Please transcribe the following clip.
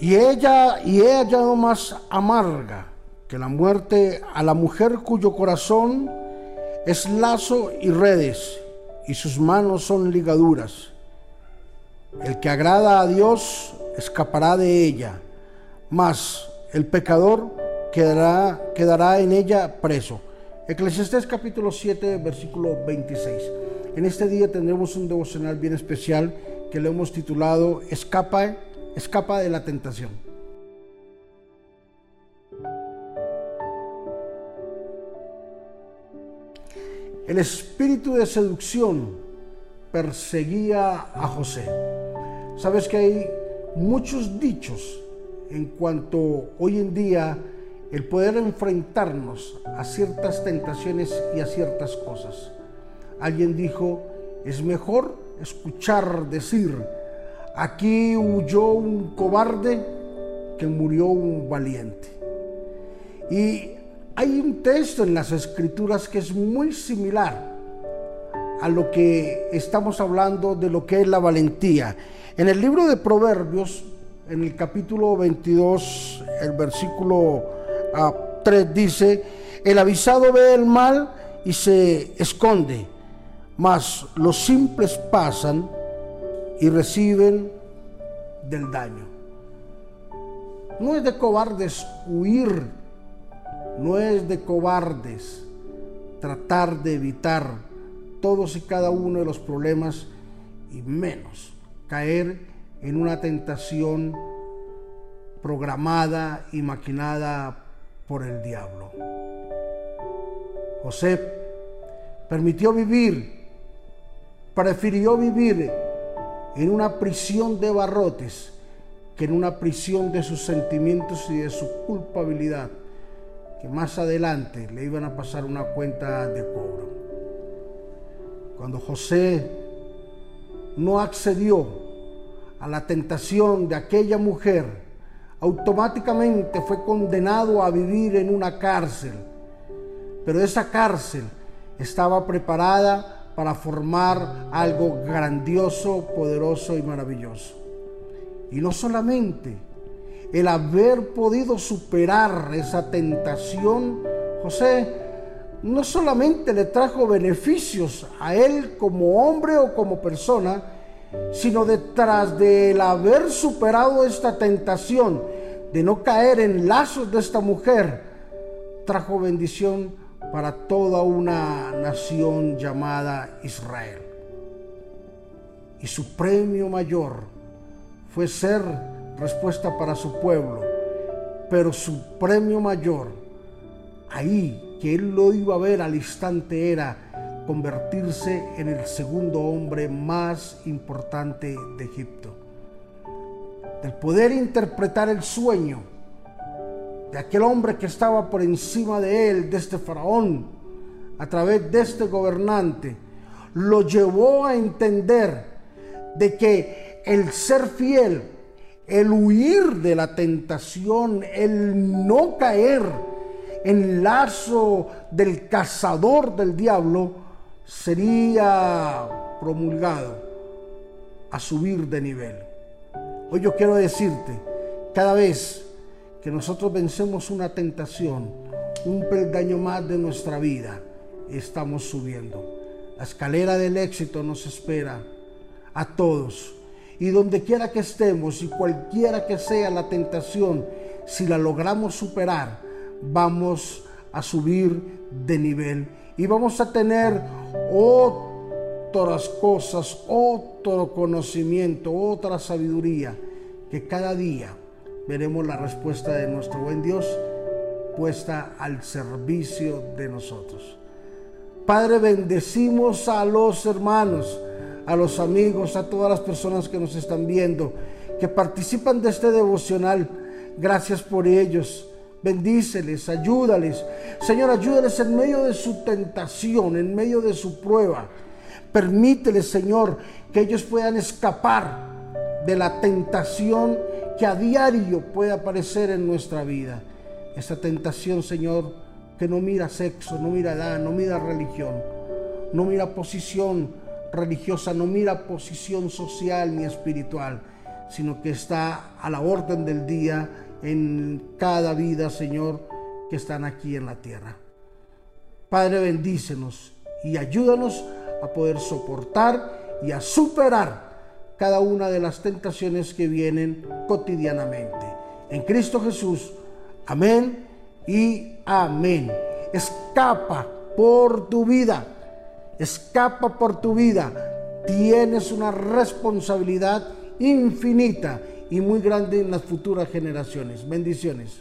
Y ella, y ella hallado más amarga que la muerte a la mujer cuyo corazón es lazo y redes, y sus manos son ligaduras. El que agrada a Dios escapará de ella, mas el pecador quedará, quedará en ella preso. Eclesiastés capítulo 7, versículo 26. En este día tendremos un devocional bien especial que le hemos titulado Escapa, escapa de la tentación. El espíritu de seducción perseguía a José. Sabes que hay muchos dichos en cuanto hoy en día el poder enfrentarnos a ciertas tentaciones y a ciertas cosas. Alguien dijo, es mejor escuchar decir, aquí huyó un cobarde que murió un valiente. Y hay un texto en las escrituras que es muy similar a lo que estamos hablando de lo que es la valentía. En el libro de Proverbios, en el capítulo 22, el versículo 3 ah, dice, el avisado ve el mal y se esconde, mas los simples pasan y reciben del daño. No es de cobardes huir, no es de cobardes tratar de evitar todos y cada uno de los problemas y menos caer en una tentación programada y maquinada por el diablo. José permitió vivir, prefirió vivir en una prisión de barrotes que en una prisión de sus sentimientos y de su culpabilidad, que más adelante le iban a pasar una cuenta de cobro. Cuando José no accedió a la tentación de aquella mujer, automáticamente fue condenado a vivir en una cárcel. Pero esa cárcel estaba preparada para formar algo grandioso, poderoso y maravilloso. Y no solamente el haber podido superar esa tentación, José no solamente le trajo beneficios a él como hombre o como persona, sino detrás del haber superado esta tentación de no caer en lazos de esta mujer, trajo bendición para toda una nación llamada Israel. Y su premio mayor fue ser respuesta para su pueblo, pero su premio mayor, ahí que él lo iba a ver al instante era convertirse en el segundo hombre más importante de Egipto. Del poder interpretar el sueño, de aquel hombre que estaba por encima de él, de este faraón, a través de este gobernante, lo llevó a entender de que el ser fiel, el huir de la tentación, el no caer en lazo del cazador del diablo, sería promulgado a subir de nivel. Hoy yo quiero decirte, cada vez que nosotros vencemos una tentación, un peldaño más de nuestra vida, estamos subiendo. La escalera del éxito nos espera a todos. Y donde quiera que estemos y cualquiera que sea la tentación, si la logramos superar, vamos a subir de nivel y vamos a tener otras cosas, otro conocimiento, otra sabiduría que cada día veremos la respuesta de nuestro buen Dios puesta al servicio de nosotros. Padre, bendecimos a los hermanos, a los amigos, a todas las personas que nos están viendo, que participan de este devocional. Gracias por ellos. Bendíceles, ayúdales. Señor, ayúdales en medio de su tentación, en medio de su prueba. Permíteles, Señor, que ellos puedan escapar de la tentación que a diario puede aparecer en nuestra vida. Esta tentación, Señor, que no mira sexo, no mira edad, no mira religión, no mira posición religiosa, no mira posición social ni espiritual, sino que está a la orden del día en cada vida, Señor, que están aquí en la tierra. Padre, bendícenos y ayúdanos a poder soportar y a superar cada una de las tentaciones que vienen cotidianamente. En Cristo Jesús, amén y amén. Escapa por tu vida, escapa por tu vida. Tienes una responsabilidad infinita y muy grande en las futuras generaciones. Bendiciones.